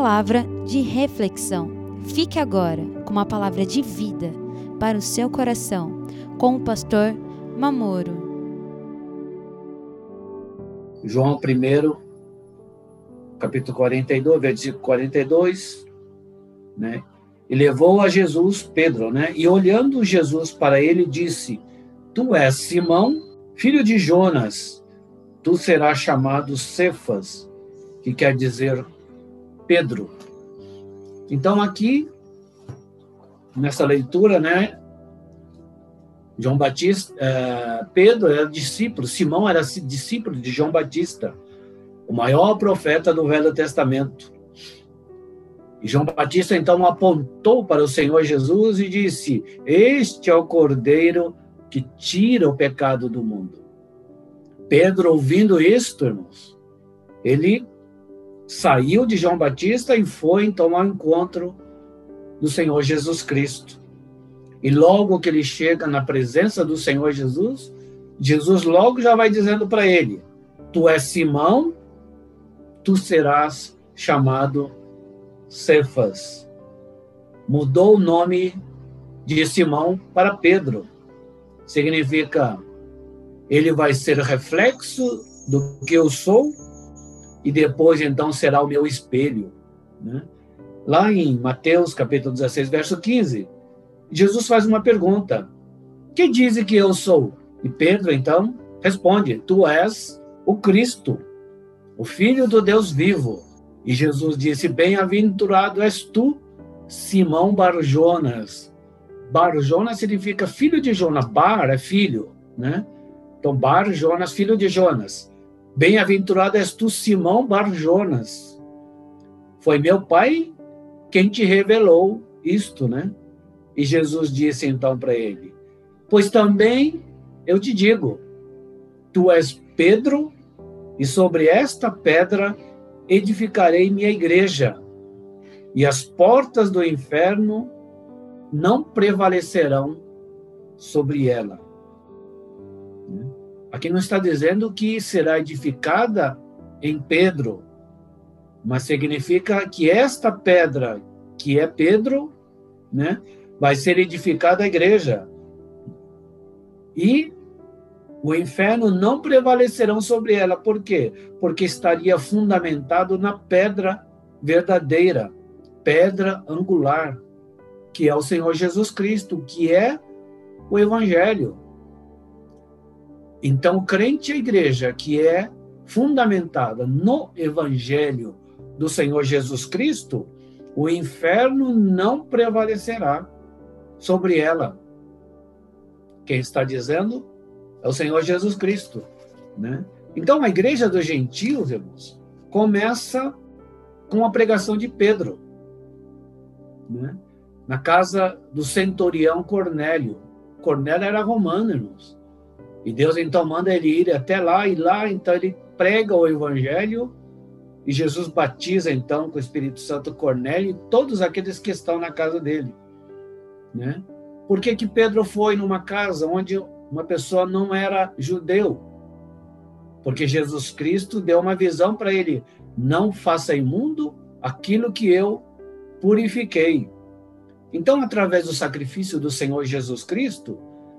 palavra de reflexão. Fique agora com uma palavra de vida para o seu coração, com o pastor Mamoro. João 1, capítulo 42, versículo 42, né? E levou a Jesus Pedro, né? E olhando Jesus para ele, disse: Tu és Simão, filho de Jonas, tu serás chamado Cefas, que quer dizer Pedro. Então aqui nessa leitura, né, João Batista, uh, Pedro era discípulo, Simão era discípulo de João Batista, o maior profeta do Velho Testamento. E João Batista então apontou para o Senhor Jesus e disse: Este é o Cordeiro que tira o pecado do mundo. Pedro, ouvindo isto, irmãos, ele saiu de João Batista e foi então ao encontro do Senhor Jesus Cristo. E logo que ele chega na presença do Senhor Jesus, Jesus logo já vai dizendo para ele: Tu és Simão, tu serás chamado Cefas. Mudou o nome de Simão para Pedro. Significa ele vai ser reflexo do que eu sou e depois então será o meu espelho. Né? Lá em Mateus capítulo 16, verso 15, Jesus faz uma pergunta: Que diz que eu sou? E Pedro então responde: Tu és o Cristo, o Filho do Deus vivo. E Jesus disse: Bem-aventurado és tu, Simão Barjonas. Barjonas significa filho de Jonas. Bar é filho, né? Então, Bar Jonas, filho de Jonas. Bem-aventurado és tu, Simão Bar Jonas. Foi meu pai quem te revelou isto, né? E Jesus disse então para ele: Pois também eu te digo, tu és Pedro, e sobre esta pedra edificarei minha igreja, e as portas do inferno não prevalecerão sobre ela. Aqui não está dizendo que será edificada em Pedro, mas significa que esta pedra, que é Pedro, né, vai ser edificada a igreja. E o inferno não prevalecerão sobre ela. Por quê? Porque estaria fundamentado na pedra verdadeira, pedra angular, que é o Senhor Jesus Cristo, que é o Evangelho. Então, crente e a igreja que é fundamentada no Evangelho do Senhor Jesus Cristo, o inferno não prevalecerá sobre ela. Quem está dizendo é o Senhor Jesus Cristo, né? Então, a igreja dos gentios, irmãos, começa com a pregação de Pedro, né? Na casa do centurião Cornélio. Cornélio era romano, irmãos. E Deus então manda ele ir até lá, e lá então ele prega o evangelho, e Jesus batiza então com o Espírito Santo Cornélio e todos aqueles que estão na casa dele. Né? Por que, que Pedro foi numa casa onde uma pessoa não era judeu? Porque Jesus Cristo deu uma visão para ele: não faça imundo aquilo que eu purifiquei. Então, através do sacrifício do Senhor Jesus Cristo,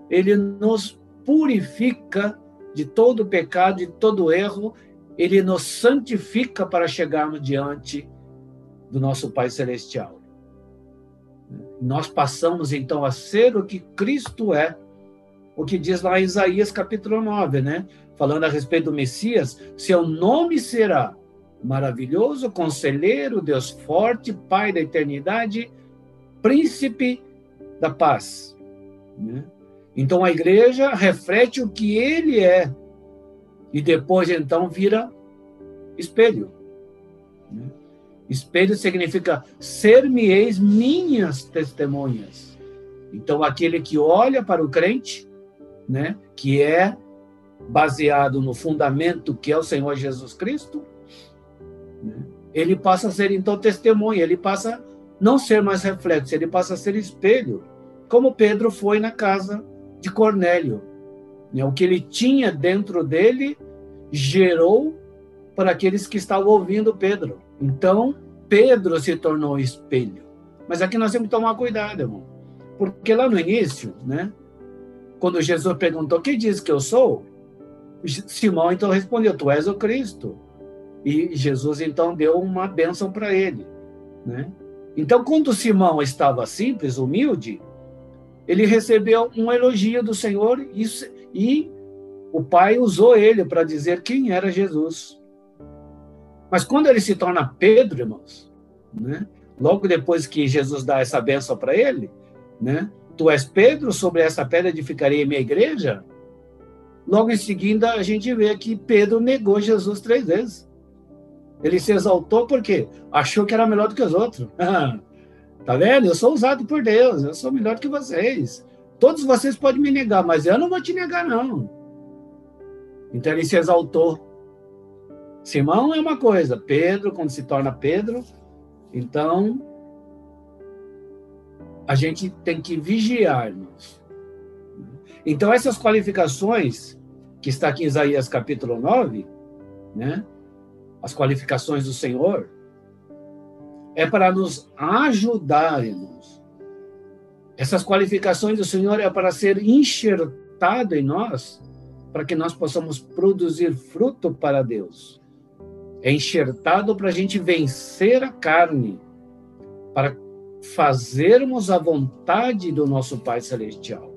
ele nos purifica de todo pecado, de todo erro, ele nos santifica para chegarmos diante do nosso Pai Celestial. Nós passamos então a ser o que Cristo é, o que diz lá em Isaías capítulo 9, né? Falando a respeito do Messias, seu nome será maravilhoso, conselheiro, Deus forte, Pai da eternidade, príncipe da paz. Né? Então a igreja reflete o que ele é e depois então vira espelho. Espelho significa ser-me-eis minhas testemunhas. Então aquele que olha para o crente, né, que é baseado no fundamento que é o Senhor Jesus Cristo, né, ele passa a ser então testemunha, ele passa a não ser mais reflexo, ele passa a ser espelho, como Pedro foi na casa de Cornélio. Né? O que ele tinha dentro dele gerou para aqueles que estavam ouvindo Pedro. Então, Pedro se tornou espelho. Mas aqui nós temos que tomar cuidado, irmão. Porque lá no início, né? Quando Jesus perguntou, quem diz que eu sou? Simão então respondeu, tu és o Cristo. E Jesus então deu uma bênção para ele, né? Então, quando Simão estava simples, humilde, ele recebeu um elogio do Senhor e, e o Pai usou ele para dizer quem era Jesus. Mas quando ele se torna Pedro, irmãos, né? logo depois que Jesus dá essa benção para ele, né? Tu és Pedro, sobre essa pedra edificarei minha igreja. Logo em seguida, a gente vê que Pedro negou Jesus três vezes. Ele se exaltou porque achou que era melhor do que os outros. tá vendo? Eu sou usado por Deus, eu sou melhor que vocês. Todos vocês podem me negar, mas eu não vou te negar, não. Então ele se exaltou. Simão é uma coisa, Pedro, quando se torna Pedro, então a gente tem que vigiar, irmãos. Então essas qualificações que está aqui em Isaías capítulo 9, né? As qualificações do Senhor é para nos ajudar, irmãos. Essas qualificações do Senhor é para ser enxertado em nós, para que nós possamos produzir fruto para Deus é enxertado para a gente vencer a carne, para fazermos a vontade do nosso Pai Celestial.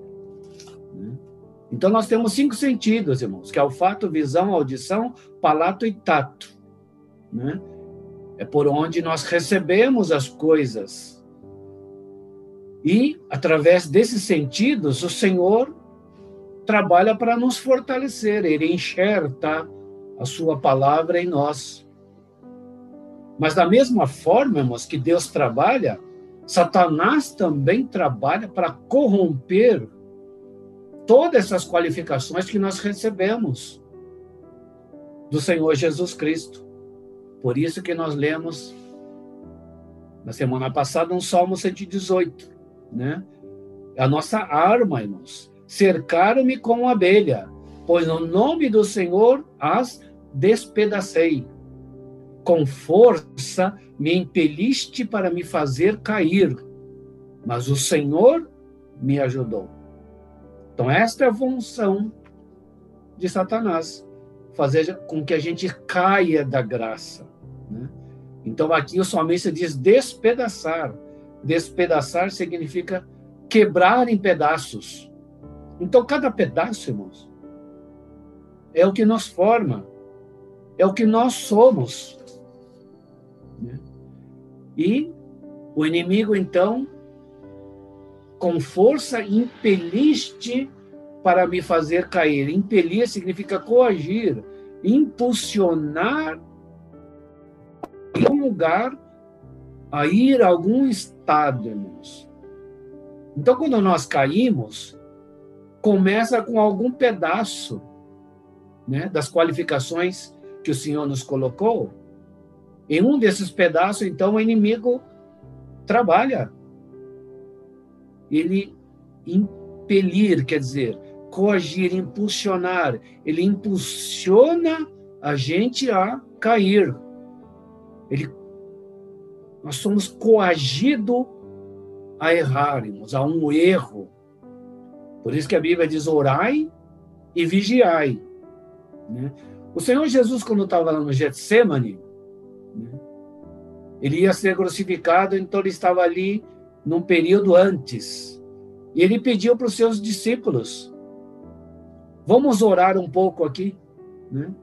Então, nós temos cinco sentidos, irmãos, que é o visão, audição, palato e tato. Né? É por onde nós recebemos as coisas. E, através desses sentidos, o Senhor trabalha para nos fortalecer, ele enxerta a sua palavra em nós. Mas da mesma forma, irmãos, que Deus trabalha, Satanás também trabalha para corromper todas essas qualificações que nós recebemos do Senhor Jesus Cristo. Por isso que nós lemos na semana passada um Salmo 118, né? A nossa arma, irmãos. Cercaram-me como abelha, pois no nome do Senhor as despedacei. Com força me impeliste para me fazer cair, mas o Senhor me ajudou. Então, esta é a função de Satanás, fazer com que a gente caia da graça. Então, aqui o salmista diz despedaçar. Despedaçar significa quebrar em pedaços. Então, cada pedaço, irmãos, é o que nos forma, é o que nós somos. Né? E o inimigo, então, com força, impeliste para me fazer cair. Impelir significa coagir, impulsionar lugar a ir a algum estado, irmãos. Então, quando nós caímos, começa com algum pedaço né, das qualificações que o Senhor nos colocou, em um desses pedaços, então, o inimigo trabalha. Ele impelir, quer dizer, coagir, impulsionar. Ele impulsiona a gente a cair. Ele, nós somos coagidos a errarmos, a um erro. Por isso que a Bíblia diz: orai e vigiai. Né? O Senhor Jesus, quando estava lá no Getsemane, né, ele ia ser crucificado, então ele estava ali num período antes. E ele pediu para os seus discípulos: Vamos orar um pouco aqui. Né?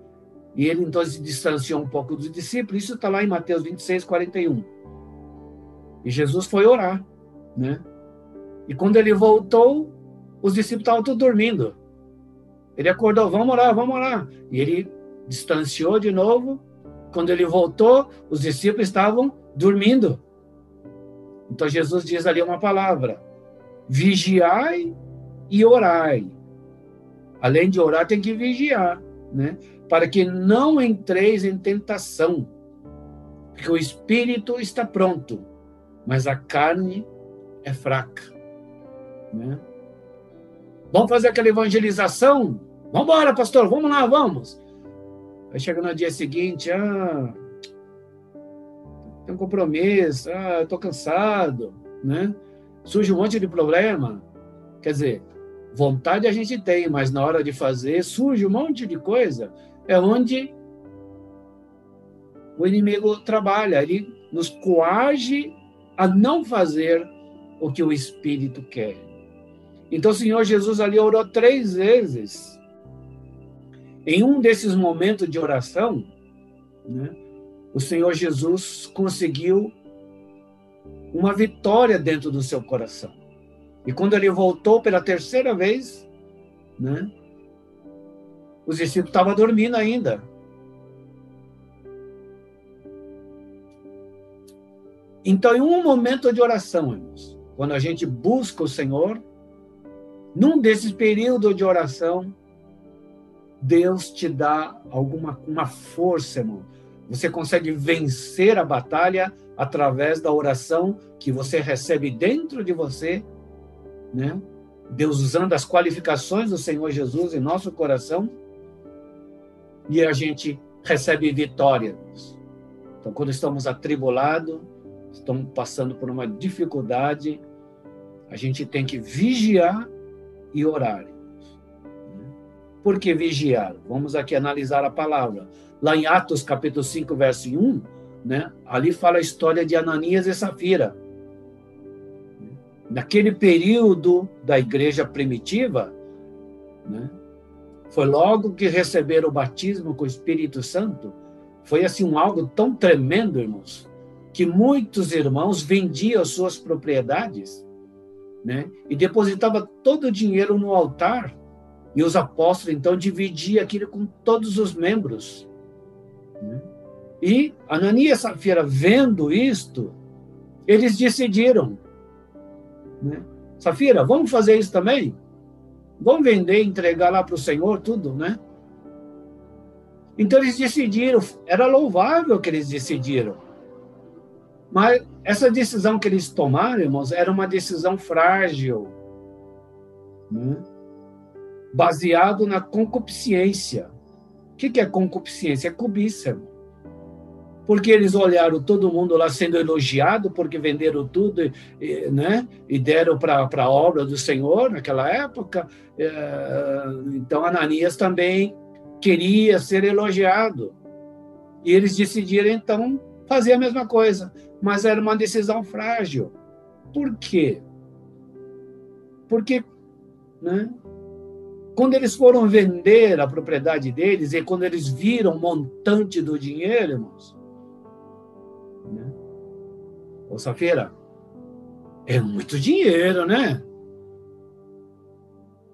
E ele então se distanciou um pouco dos discípulos. Isso está lá em Mateus 26, 41. E Jesus foi orar. Né? E quando ele voltou, os discípulos estavam todos dormindo. Ele acordou, vamos orar, vamos orar. E ele distanciou de novo. Quando ele voltou, os discípulos estavam dormindo. Então Jesus diz ali uma palavra: vigiai e orai. Além de orar, tem que vigiar, né? Para que não entreis em tentação. Porque o espírito está pronto, mas a carne é fraca. Né? Vamos fazer aquela evangelização? Vamos embora, pastor, vamos lá, vamos. Aí chega no dia seguinte, ah, tem um compromisso, ah, estou cansado, né? Surge um monte de problema. Quer dizer, vontade a gente tem, mas na hora de fazer surge um monte de coisa. É onde o inimigo trabalha, ele nos coage a não fazer o que o Espírito quer. Então, o Senhor Jesus ali orou três vezes. Em um desses momentos de oração, né, o Senhor Jesus conseguiu uma vitória dentro do seu coração. E quando ele voltou pela terceira vez, né, os discípulos estavam dormindo ainda. Então, em um momento de oração, irmãos, quando a gente busca o Senhor, num desses períodos de oração, Deus te dá alguma uma força, irmão. Você consegue vencer a batalha através da oração que você recebe dentro de você, né? Deus usando as qualificações do Senhor Jesus em nosso coração e a gente recebe vitória. Então, quando estamos atribulados, estamos passando por uma dificuldade, a gente tem que vigiar e orar. Por que vigiar? Vamos aqui analisar a palavra. Lá em Atos capítulo 5, verso 1, né? ali fala a história de Ananias e Safira. Naquele período da igreja primitiva, né? Foi logo que receberam o batismo com o Espírito Santo, foi assim um algo tão tremendo, irmãos, que muitos irmãos vendiam suas propriedades né? e depositava todo o dinheiro no altar, e os apóstolos então dividiam aquilo com todos os membros. Né? E Ananias e Safira, vendo isto, eles decidiram, né? Safira, vamos fazer isso também? Vamos vender, entregar lá para o Senhor tudo, né? Então eles decidiram, era louvável que eles decidiram. Mas essa decisão que eles tomaram, irmãos, era uma decisão frágil, né? baseado na concupiscência. O que é concupiscência? É cobiça. Porque eles olharam todo mundo lá sendo elogiado porque venderam tudo e, né? e deram para a obra do Senhor naquela época. É, então Ananias também queria ser elogiado. E eles decidiram então fazer a mesma coisa mas era uma decisão frágil. Por quê? Porque, né, quando eles foram vender a propriedade deles e quando eles viram o montante do dinheiro, irmãos, né? Ô, Safira, é muito dinheiro, né?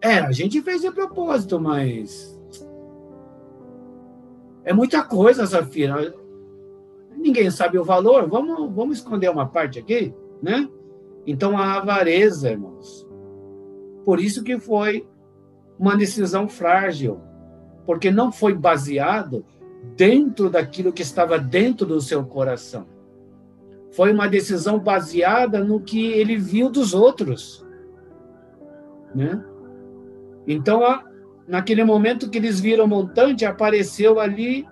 É, a gente fez de propósito, mas é muita coisa, Safira ninguém sabe o valor, vamos, vamos esconder uma parte aqui, né? Então, a avareza, irmãos. Por isso que foi uma decisão frágil, porque não foi baseado dentro daquilo que estava dentro do seu coração. Foi uma decisão baseada no que ele viu dos outros, né? Então, naquele momento que eles viram o montante, apareceu ali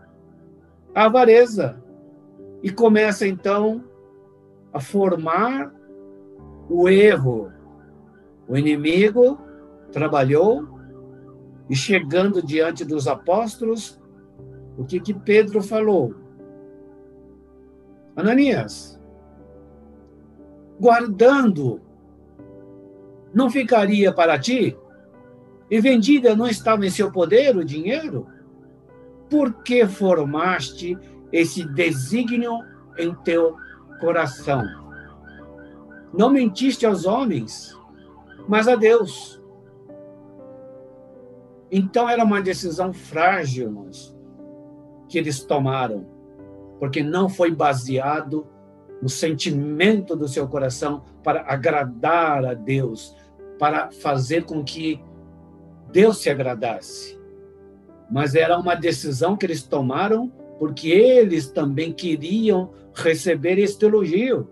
a avareza, e começa então a formar o erro. O inimigo trabalhou e chegando diante dos apóstolos, o que que Pedro falou? Ananias, guardando não ficaria para ti? E vendida não estava em seu poder o dinheiro? Por que formaste esse desígnio em teu coração. Não mentiste aos homens, mas a Deus. Então era uma decisão frágil, irmãos, que eles tomaram, porque não foi baseado no sentimento do seu coração para agradar a Deus, para fazer com que Deus se agradasse. Mas era uma decisão que eles tomaram porque eles também queriam receber este elogio.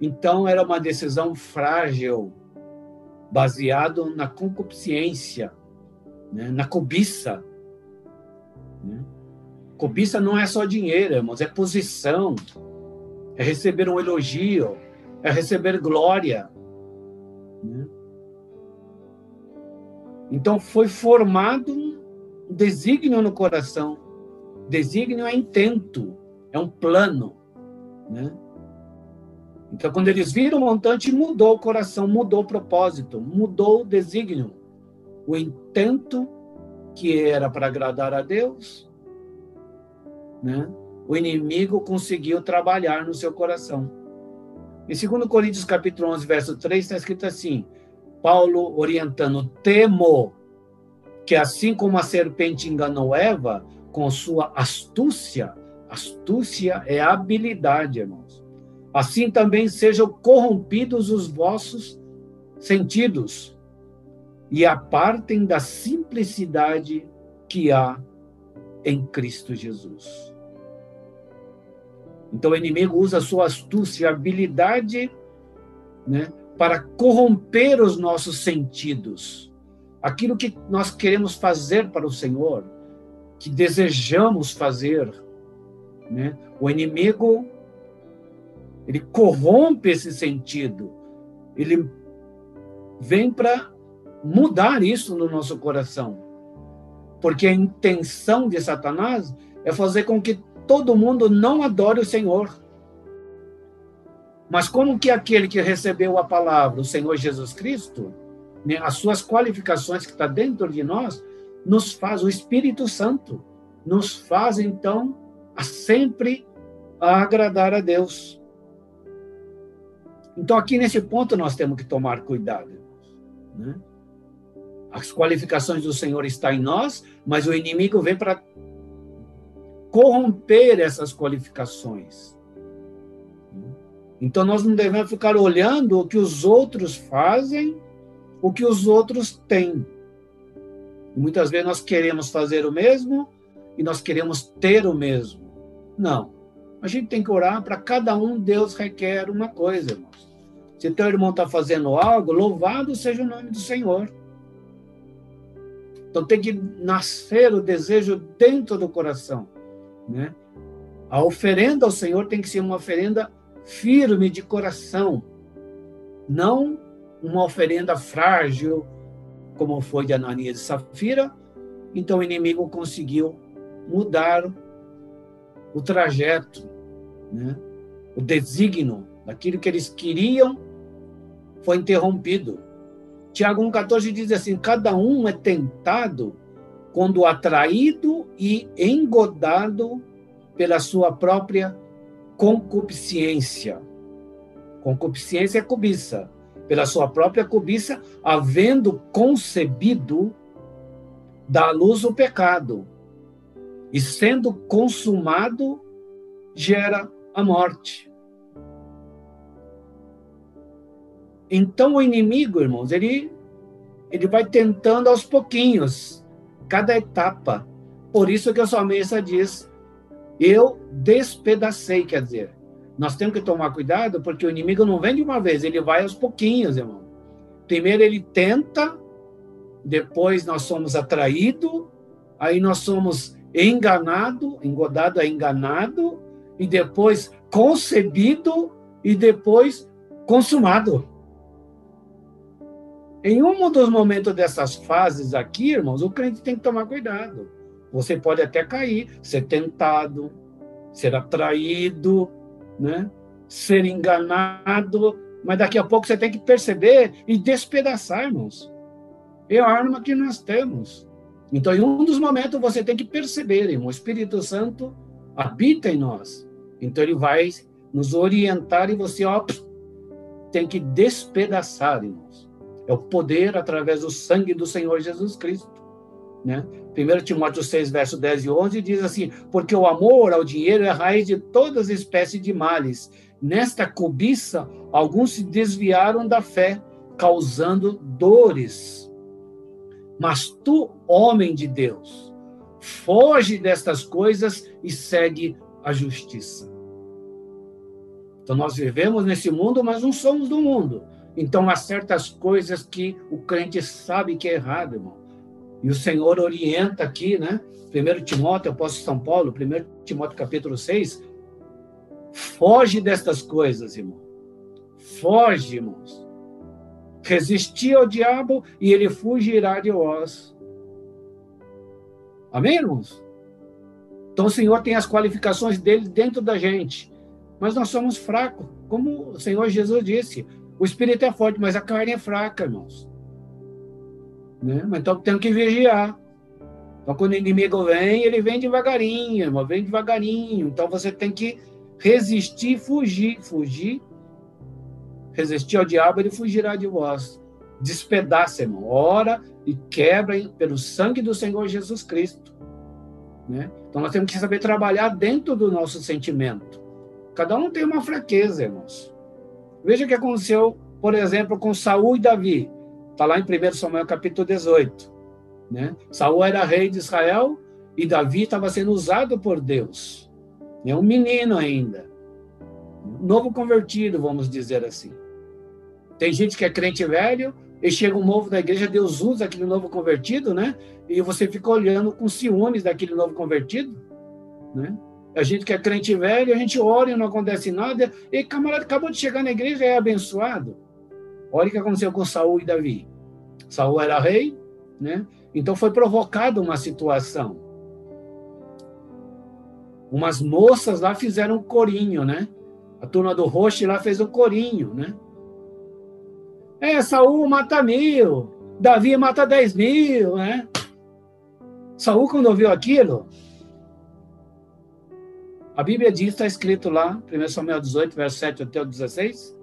Então era uma decisão frágil, baseado na concupiscência, né? na cobiça. Né? Cobiça não é só dinheiro, irmãos, é posição, é receber um elogio, é receber glória. Né? Então foi formado um desígnio no coração. Desígnio é intento, é um plano. Né? Então, quando eles viram o montante, mudou o coração, mudou o propósito, mudou o desígnio. O intento que era para agradar a Deus, né? O inimigo conseguiu trabalhar no seu coração. Em 2 Coríntios capítulo 11, verso 3, está escrito assim, Paulo orientando, temo que assim como a serpente enganou Eva com sua astúcia, astúcia é habilidade, irmãos assim também sejam corrompidos os vossos sentidos e apartem da simplicidade que há em Cristo Jesus. Então o inimigo usa sua astúcia, habilidade, né, para corromper os nossos sentidos. Aquilo que nós queremos fazer para o Senhor, que desejamos fazer, né? O inimigo ele corrompe esse sentido. Ele vem para mudar isso no nosso coração. Porque a intenção de Satanás é fazer com que todo mundo não adore o Senhor. Mas como que aquele que recebeu a palavra, o Senhor Jesus Cristo, né, as suas qualificações que está dentro de nós, nos faz, o Espírito Santo, nos faz então a sempre a agradar a Deus. Então, aqui nesse ponto, nós temos que tomar cuidado. Né? As qualificações do Senhor estão em nós, mas o inimigo vem para corromper essas qualificações. Então, nós não devemos ficar olhando o que os outros fazem, o que os outros têm. Muitas vezes nós queremos fazer o mesmo e nós queremos ter o mesmo. Não. A gente tem que orar para cada um, Deus requer uma coisa, irmãos. Se teu irmão está fazendo algo, louvado seja o nome do Senhor. Então tem que nascer o desejo dentro do coração, né? A oferenda ao Senhor tem que ser uma oferenda firme de coração, não uma oferenda frágil, como foi de Ananias e Safira. Então o inimigo conseguiu mudar o trajeto, né? o desígnio daquilo que eles queriam foi interrompido. Tiago 1,14 diz assim: cada um é tentado quando atraído e engodado pela sua própria concupiscência. Concupiscência é cobiça. Pela sua própria cobiça, havendo concebido, dá à luz o pecado. E sendo consumado, gera a morte. Então o inimigo, irmãos, ele ele vai tentando aos pouquinhos, cada etapa. Por isso que a salmista diz: eu despedacei, quer dizer, nós temos que tomar cuidado porque o inimigo não vem de uma vez, ele vai aos pouquinhos, irmão. Primeiro ele tenta, depois nós somos atraídos, aí nós somos enganado, engodado é enganado, e depois concebido e depois consumado. Em um dos momentos dessas fases aqui, irmãos, o crente tem que tomar cuidado. Você pode até cair, ser tentado, ser atraído, né? ser enganado, mas daqui a pouco você tem que perceber e despedaçar, irmãos. É a arma que nós temos. Então, em um dos momentos, você tem que perceber, irmão, o Espírito Santo habita em nós. Então, ele vai nos orientar e você, ó, tem que despedaçar, irmãos. É o poder através do sangue do Senhor Jesus Cristo. Né? 1 Timóteo 6, verso 10 e 11 diz assim: Porque o amor ao dinheiro é a raiz de todas as espécies de males. Nesta cobiça, alguns se desviaram da fé, causando dores. Mas tu, homem de Deus, foge destas coisas e segue a justiça. Então, nós vivemos nesse mundo, mas não somos do mundo. Então, há certas coisas que o crente sabe que é errado, irmão. E o Senhor orienta aqui, né? 1 Timóteo, apóstolo São Paulo, 1 Timóteo capítulo 6, Foge destas coisas, irmão. Foge, irmãos. Resistir ao diabo e ele fugirá de vós. Amém, irmãos? Então o Senhor tem as qualificações dele dentro da gente. Mas nós somos fracos. Como o Senhor Jesus disse, o espírito é forte, mas a carne é fraca, irmãos. Né? Mas então temos que vigiar. Então, quando o inimigo vem, ele vem devagarinho, irmão, vem devagarinho. Então, você tem que resistir, fugir, fugir. Resistir ao diabo, ele fugirá de vós. Despedaça, irmão. Ora e quebra pelo sangue do Senhor Jesus Cristo. Né? Então, nós temos que saber trabalhar dentro do nosso sentimento. Cada um tem uma fraqueza, irmãos. Veja o que aconteceu, por exemplo, com Saul e Davi. Está lá em 1 Samuel capítulo 18. Né? Saul era rei de Israel e Davi estava sendo usado por Deus. É um menino ainda. Novo convertido, vamos dizer assim. Tem gente que é crente velho e chega um novo da igreja, Deus usa aquele novo convertido, né? E você fica olhando com ciúmes daquele novo convertido, né? A gente que é crente velho, a gente ora e não acontece nada, e camarada acabou de chegar na igreja e é abençoado. Olha o que aconteceu com Saul e Davi. Saul era rei, né? Então foi provocada uma situação. Umas moças lá fizeram um corinho, né? A turma do Roche lá fez o um corinho, né? É, Saul mata mil, Davi mata dez mil, né? Saul, quando ouviu aquilo, a Bíblia diz, está escrito lá, 1 Samuel 18, verso 7 até o 16,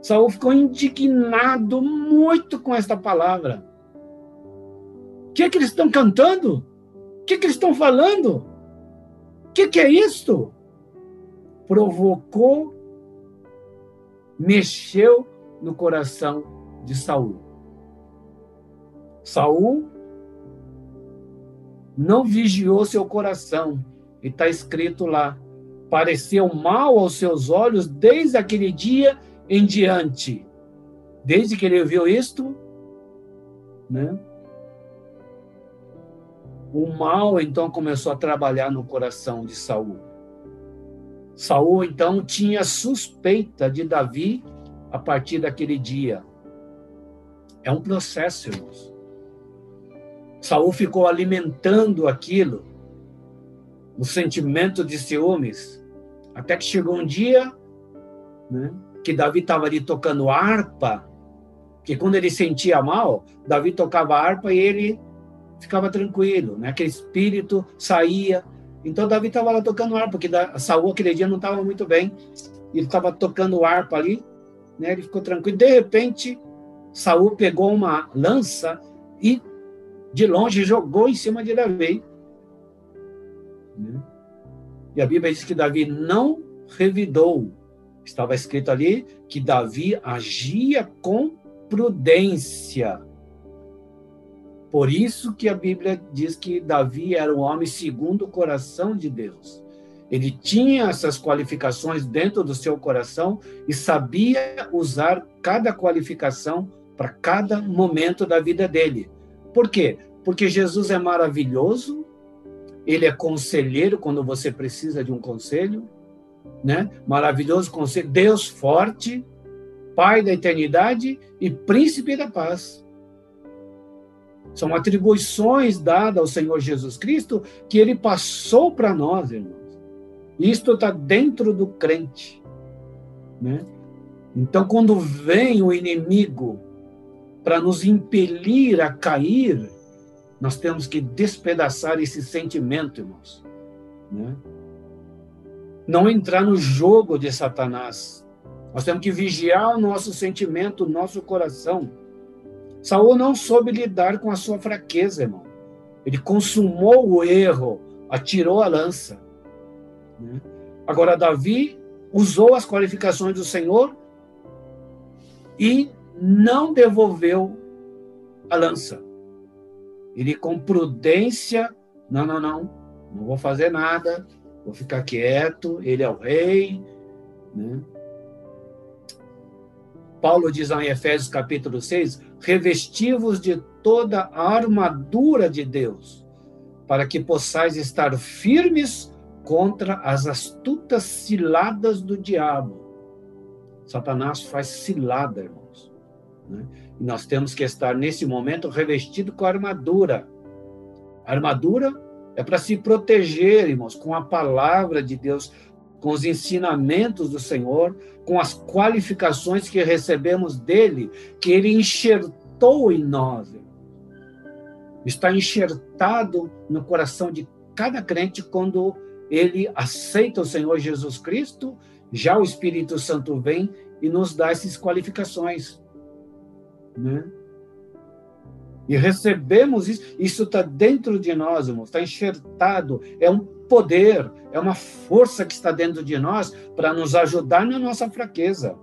Saul ficou indignado muito com esta palavra que, é que eles estão cantando? O que, é que eles estão falando? O que, que é isto? Provocou, mexeu no coração de Saul. Saul não vigiou seu coração. E está escrito lá: pareceu mal aos seus olhos desde aquele dia em diante. Desde que ele viu isto, né? O mal então começou a trabalhar no coração de Saul. Saul então tinha suspeita de Davi a partir daquele dia. É um processo, irmãos. Saul ficou alimentando aquilo, o sentimento de ciúmes, até que chegou um dia, né, que Davi estava ali tocando harpa, que quando ele sentia mal, Davi tocava harpa e ele ficava tranquilo, né? Aquele espírito saía. Então Davi estava lá tocando harpa, porque Saul aquele dia não estava muito bem. Ele estava tocando harpa ali, né? Ele ficou tranquilo. De repente, Saul pegou uma lança e de longe jogou em cima de Davi. Né? E a Bíblia diz que Davi não revidou. Estava escrito ali que Davi agia com prudência. Por isso que a Bíblia diz que Davi era um homem segundo o coração de Deus. Ele tinha essas qualificações dentro do seu coração e sabia usar cada qualificação para cada momento da vida dele. Por quê? Porque Jesus é maravilhoso, ele é conselheiro quando você precisa de um conselho, né? Maravilhoso conselho, Deus forte, Pai da eternidade e príncipe da paz. São atribuições dadas ao Senhor Jesus Cristo que ele passou para nós, irmãos. Isto está dentro do crente. Né? Então, quando vem o inimigo para nos impelir a cair, nós temos que despedaçar esse sentimento, irmãos. Né? Não entrar no jogo de Satanás. Nós temos que vigiar o nosso sentimento, o nosso coração Saul não soube lidar com a sua fraqueza, irmão. Ele consumou o erro, atirou a lança. Né? Agora, Davi usou as qualificações do Senhor e não devolveu a lança. Ele, com prudência, não, não, não, não vou fazer nada, vou ficar quieto, ele é o rei. Né? Paulo diz lá em Efésios capítulo 6: revestivos de toda a armadura de Deus, para que possais estar firmes contra as astutas ciladas do diabo. Satanás faz cilada, irmãos. Né? Nós temos que estar, nesse momento, revestido com a armadura. A armadura é para se proteger, irmãos, com a palavra de Deus, com os ensinamentos do Senhor, com as qualificações que recebemos dele, que ele enxertou em nós. Está enxertado no coração de cada crente quando ele aceita o Senhor Jesus Cristo, já o Espírito Santo vem e nos dá essas qualificações. Né? E recebemos isso, isso está dentro de nós, irmãos, está enxertado, é um poder, é uma força que está dentro de nós para nos ajudar na nossa fraqueza.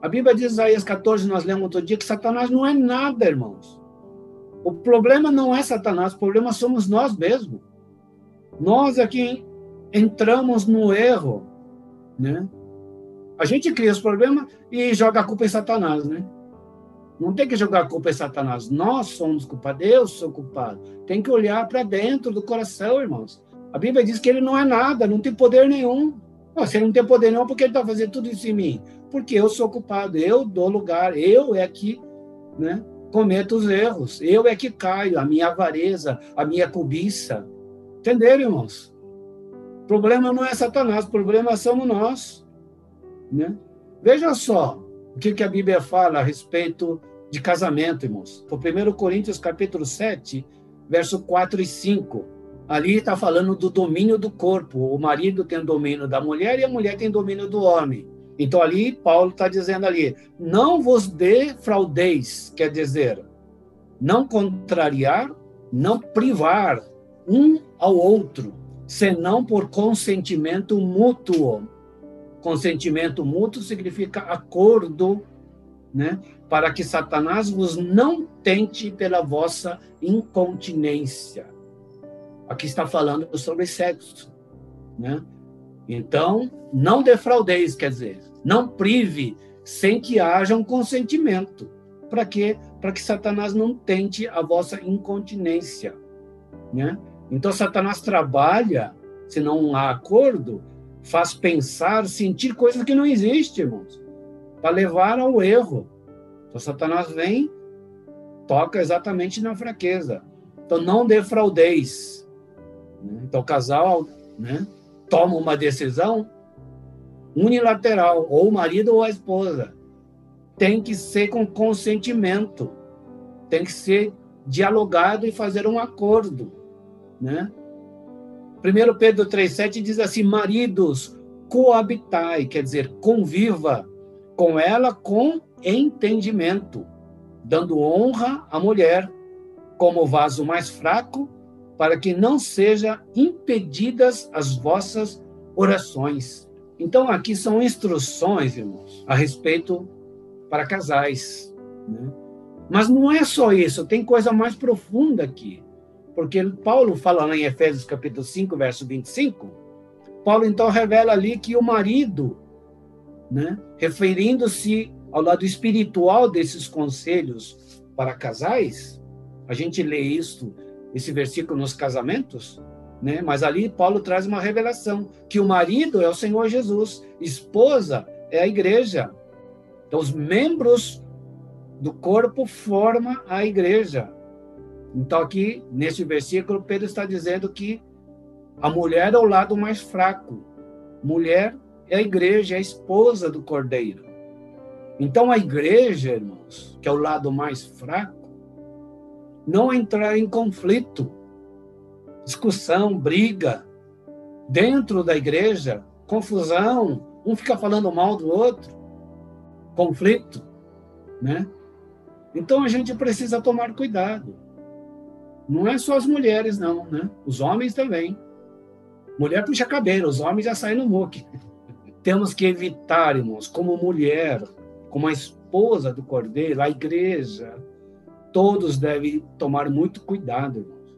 A Bíblia diz, Isaías 14, nós lemos outro dia, que Satanás não é nada, irmãos. O problema não é Satanás, o problema somos nós mesmos. Nós aqui entramos no erro, né? A gente cria os problemas e joga a culpa em Satanás, né? Não tem que jogar a culpa em Satanás. Nós somos culpados, eu sou culpado. Tem que olhar para dentro do coração, irmãos. A Bíblia diz que ele não é nada, não tem poder nenhum. Não, se ele não tem poder nenhum, por que ele está fazendo tudo isso em mim? Porque eu sou culpado, eu dou lugar, eu é que né, cometo os erros, eu é que caio, a minha avareza, a minha cobiça. Entenderam, irmãos? O problema não é Satanás, o problema somos nós. Né? Veja só, o que, que a Bíblia fala a respeito de casamento, irmãos? O 1 Coríntios capítulo 7, verso 4 e 5. Ali está falando do domínio do corpo. O marido tem domínio da mulher e a mulher tem domínio do homem. Então ali Paulo está dizendo ali, não vos defraudeis, quer dizer, não contrariar, não privar um ao outro, senão por consentimento mútuo Consentimento mútuo significa acordo, né? Para que Satanás vos não tente pela vossa incontinência. Aqui está falando sobre sexo, né? Então, não defraudeis, quer dizer, não prive sem que haja um consentimento. Para quê? Para que Satanás não tente a vossa incontinência, né? Então, Satanás trabalha, se não há acordo, faz pensar, sentir coisas que não existem, irmãos, para levar ao erro. Então, Satanás vem, toca exatamente na fraqueza. Então, não defraudeis. Né? Então, o casal né, toma uma decisão unilateral, ou o marido ou a esposa. Tem que ser com consentimento, tem que ser dialogado e fazer um acordo, né? 1 Pedro 3,7 diz assim: Maridos, coabitai, quer dizer, conviva com ela com entendimento, dando honra à mulher como vaso mais fraco, para que não sejam impedidas as vossas orações. Então, aqui são instruções, irmãos, a respeito para casais. Né? Mas não é só isso, tem coisa mais profunda aqui. Porque Paulo fala lá em Efésios capítulo 5, verso 25, Paulo então revela ali que o marido, né, referindo-se ao lado espiritual desses conselhos para casais, a gente lê isso, esse versículo nos casamentos, né? Mas ali Paulo traz uma revelação que o marido é o Senhor Jesus, esposa é a igreja. Então os membros do corpo formam a igreja. Então, aqui, nesse versículo, Pedro está dizendo que a mulher é o lado mais fraco. Mulher é a igreja, é a esposa do cordeiro. Então, a igreja, irmãos, que é o lado mais fraco, não entrar em conflito, discussão, briga, dentro da igreja, confusão, um fica falando mal do outro, conflito, né? Então a gente precisa tomar cuidado. Não é só as mulheres, não, né? Os homens também. Mulher puxa cabelo, os homens já saem no muque. Temos que evitar, irmãos, como mulher, como a esposa do cordeiro, a igreja, todos devem tomar muito cuidado, irmãos,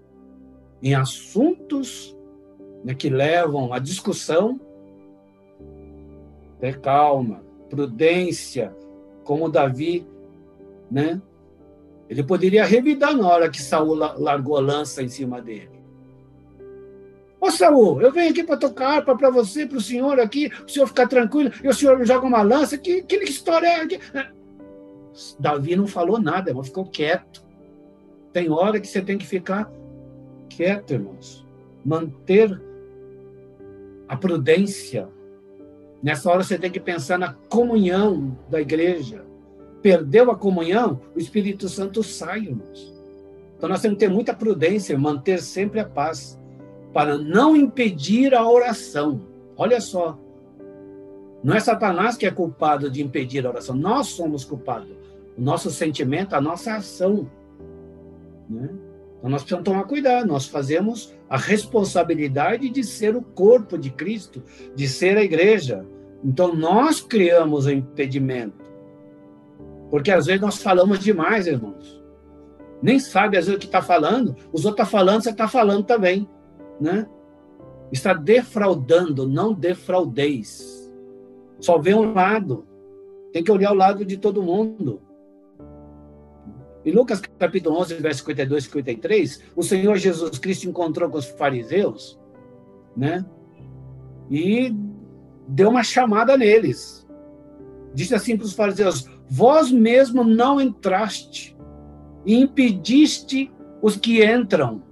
em assuntos né, que levam à discussão. Ter calma, prudência, como Davi, né? Ele poderia revidar na hora que Saul largou a lança em cima dele. Ô Saul, eu venho aqui para tocar harpa para você, para o senhor aqui, o senhor ficar tranquilo, e o senhor joga uma lança. Que, que história é? Que... Davi não falou nada, irmão, ficou quieto. Tem hora que você tem que ficar quieto, irmãos. Manter a prudência. Nessa hora você tem que pensar na comunhão da igreja. Perdeu a comunhão, o Espírito Santo sai, irmãos. Então nós temos que ter muita prudência, manter sempre a paz para não impedir a oração. Olha só. Não é Satanás que é culpado de impedir a oração, nós somos culpados. O nosso sentimento, a nossa ação. Né? Então nós precisamos tomar cuidado, nós fazemos a responsabilidade de ser o corpo de Cristo, de ser a igreja. Então nós criamos o impedimento. Porque às vezes nós falamos demais, irmãos. Nem sabe às vezes o que está falando, os outros estão tá falando, você está falando também né? Está defraudando, não defraudeis. Só vê um lado. Tem que olhar o lado de todo mundo. Em Lucas capítulo 11, verso 52 e 53, o Senhor Jesus Cristo encontrou com os fariseus, né? E deu uma chamada neles. Disse assim para os fariseus: Vós mesmo não entraste e impediste os que entram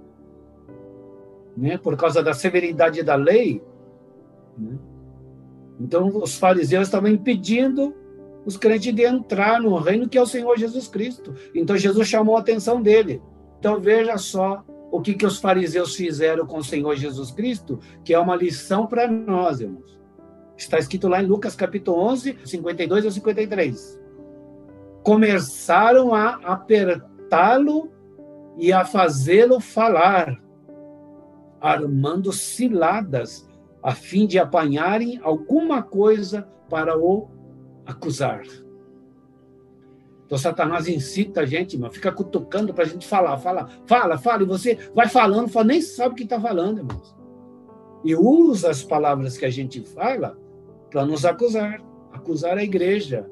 né, por causa da severidade da lei. Né? Então, os fariseus estavam impedindo os crentes de entrar no reino que é o Senhor Jesus Cristo. Então, Jesus chamou a atenção dele. Então, veja só o que, que os fariseus fizeram com o Senhor Jesus Cristo, que é uma lição para nós, irmãos. Está escrito lá em Lucas capítulo 11, 52 a 53. Começaram a apertá-lo e a fazê-lo falar armando ciladas a fim de apanharem alguma coisa para o acusar. Então Satanás incita a gente, irmão, fica cutucando para a gente falar, fala, fala, fala, e você vai falando, fala, nem sabe o que está falando, irmãos. E usa as palavras que a gente fala para nos acusar, acusar a igreja.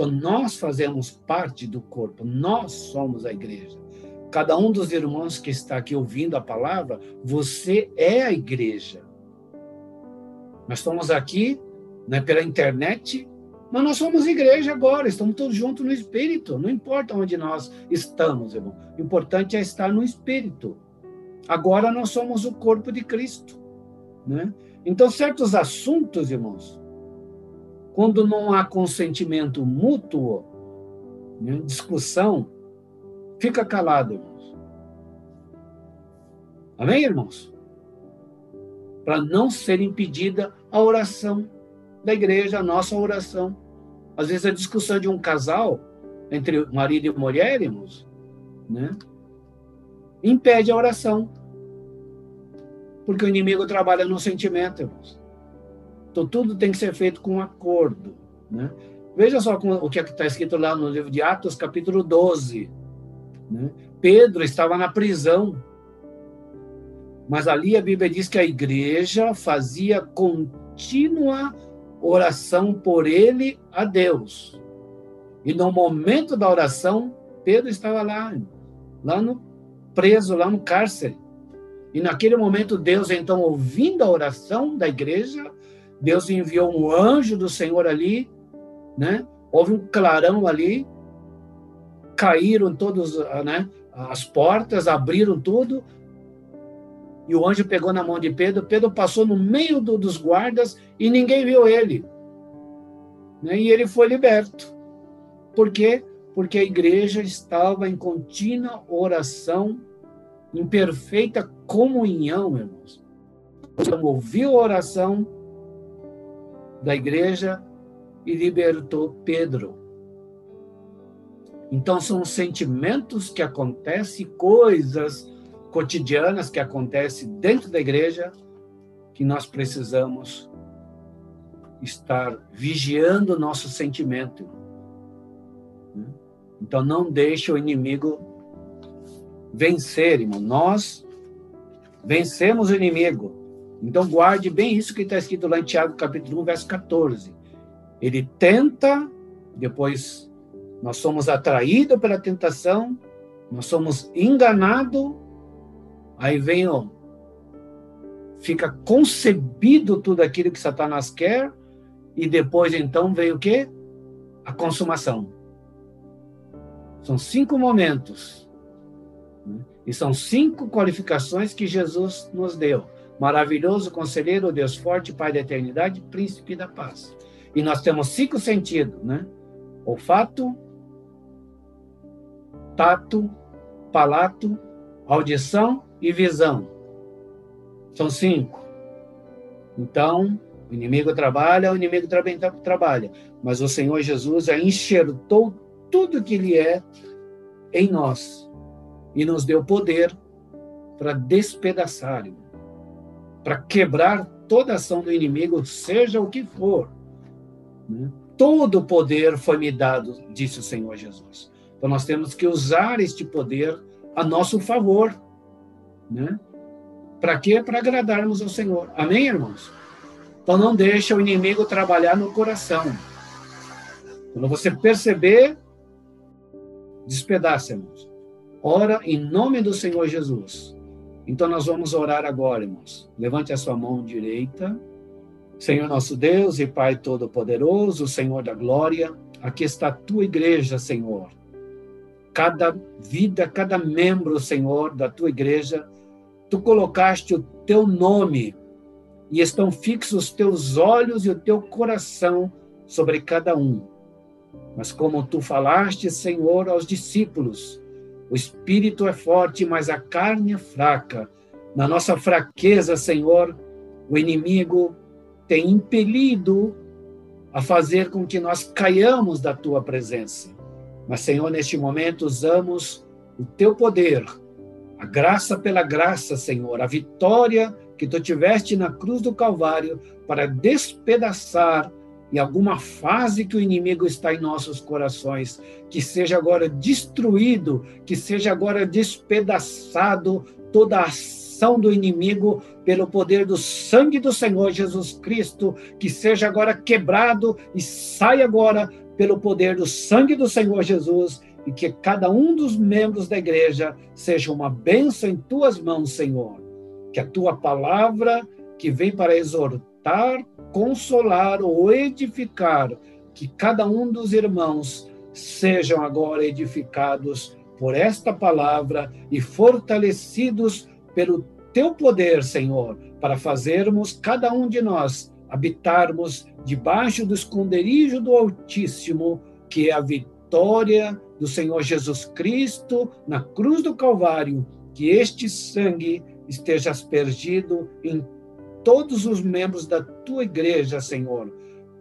Então nós fazemos parte do corpo, nós somos a igreja. Cada um dos irmãos que está aqui ouvindo a palavra, você é a igreja. Nós estamos aqui né, pela internet, mas nós somos igreja agora, estamos todos juntos no Espírito. Não importa onde nós estamos, irmão. O importante é estar no Espírito. Agora nós somos o corpo de Cristo. Né? Então, certos assuntos, irmãos, quando não há consentimento mútuo, né, discussão, Fica calado, irmãos. Amém, irmãos? Para não ser impedida a oração da igreja, a nossa oração. Às vezes a discussão de um casal entre marido e mulher, irmãos, né? Impede a oração. Porque o inimigo trabalha no sentimento, irmãos. Então tudo tem que ser feito com acordo, né? Veja só o que é está escrito lá no livro de Atos, capítulo 12. Né? Pedro estava na prisão, mas ali a Bíblia diz que a igreja fazia contínua oração por ele a Deus. E no momento da oração, Pedro estava lá, lá no preso, lá no cárcere. E naquele momento, Deus, então, ouvindo a oração da igreja, Deus enviou um anjo do Senhor ali, né? Houve um clarão ali, caíram todos, né, as portas, abriram tudo, e o anjo pegou na mão de Pedro. Pedro passou no meio do, dos guardas e ninguém viu ele. Né? E ele foi liberto. Por quê? Porque a igreja estava em contínua oração, em perfeita comunhão, irmãos. Então, ouviu a oração da igreja e libertou Pedro. Então, são sentimentos que acontecem, coisas cotidianas que acontecem dentro da igreja, que nós precisamos estar vigiando o nosso sentimento. Então, não deixe o inimigo vencer, irmão. Nós vencemos o inimigo. Então, guarde bem isso que está escrito lá em Tiago, capítulo 1, verso 14. Ele tenta, depois nós somos atraídos pela tentação, nós somos enganados, aí vem o fica concebido tudo aquilo que Satanás quer, e depois então vem o quê? A consumação. São cinco momentos. Né? E são cinco qualificações que Jesus nos deu. Maravilhoso conselheiro, Deus forte, Pai da eternidade, príncipe da paz. E nós temos cinco sentidos, né? Olfato, tato, palato, audição e visão. São cinco. Então, o inimigo trabalha, o inimigo também trabalha. Mas o Senhor Jesus já enxertou tudo que Ele é em nós e nos deu poder para despedaçar, para quebrar toda ação do inimigo, seja o que for. Né? Todo o poder foi me dado, disse o Senhor Jesus. Então nós temos que usar este poder a nosso favor. Né? Para quê? Para agradarmos ao Senhor. Amém, irmãos? Então não deixa o inimigo trabalhar no coração. Quando você perceber, despedaça, irmãos. Ora em nome do Senhor Jesus. Então nós vamos orar agora, irmãos. Levante a sua mão direita. Senhor nosso Deus e Pai Todo-Poderoso, Senhor da glória, aqui está a tua igreja, Senhor. Cada vida, cada membro, Senhor, da tua igreja, tu colocaste o teu nome e estão fixos os teus olhos e o teu coração sobre cada um. Mas como tu falaste, Senhor, aos discípulos, o espírito é forte, mas a carne é fraca. Na nossa fraqueza, Senhor, o inimigo tem impelido a fazer com que nós caiamos da tua presença. Mas, Senhor, neste momento usamos o teu poder, a graça pela graça, Senhor, a vitória que tu tiveste na cruz do Calvário para despedaçar em alguma fase que o inimigo está em nossos corações, que seja agora destruído, que seja agora despedaçado toda a ação do inimigo pelo poder do sangue do Senhor Jesus Cristo, que seja agora quebrado e saia agora pelo poder do sangue do Senhor Jesus e que cada um dos membros da igreja seja uma bênção em tuas mãos, Senhor. Que a tua palavra que vem para exortar, consolar ou edificar, que cada um dos irmãos sejam agora edificados por esta palavra e fortalecidos pelo teu poder, Senhor, para fazermos cada um de nós habitarmos debaixo do esconderijo do Altíssimo, que é a vitória do Senhor Jesus Cristo na cruz do Calvário, que este sangue esteja aspergido em todos os membros da tua igreja, Senhor,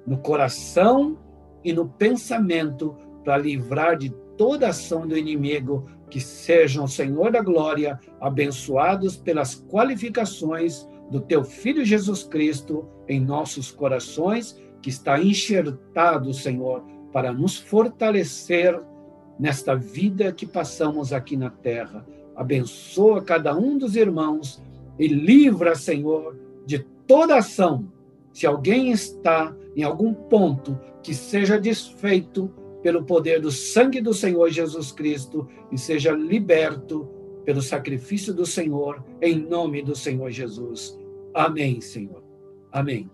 no coração e no pensamento, para livrar de toda ação do inimigo, que sejam, Senhor da glória, abençoados pelas qualificações do teu Filho Jesus Cristo em nossos corações, que está enxertado, Senhor, para nos fortalecer nesta vida que passamos aqui na terra. Abençoa cada um dos irmãos e livra, Senhor, de toda ação. Se alguém está em algum ponto que seja desfeito pelo poder do sangue do Senhor Jesus Cristo e seja liberto pelo sacrifício do Senhor, em nome do Senhor Jesus. Amém, Senhor. Amém.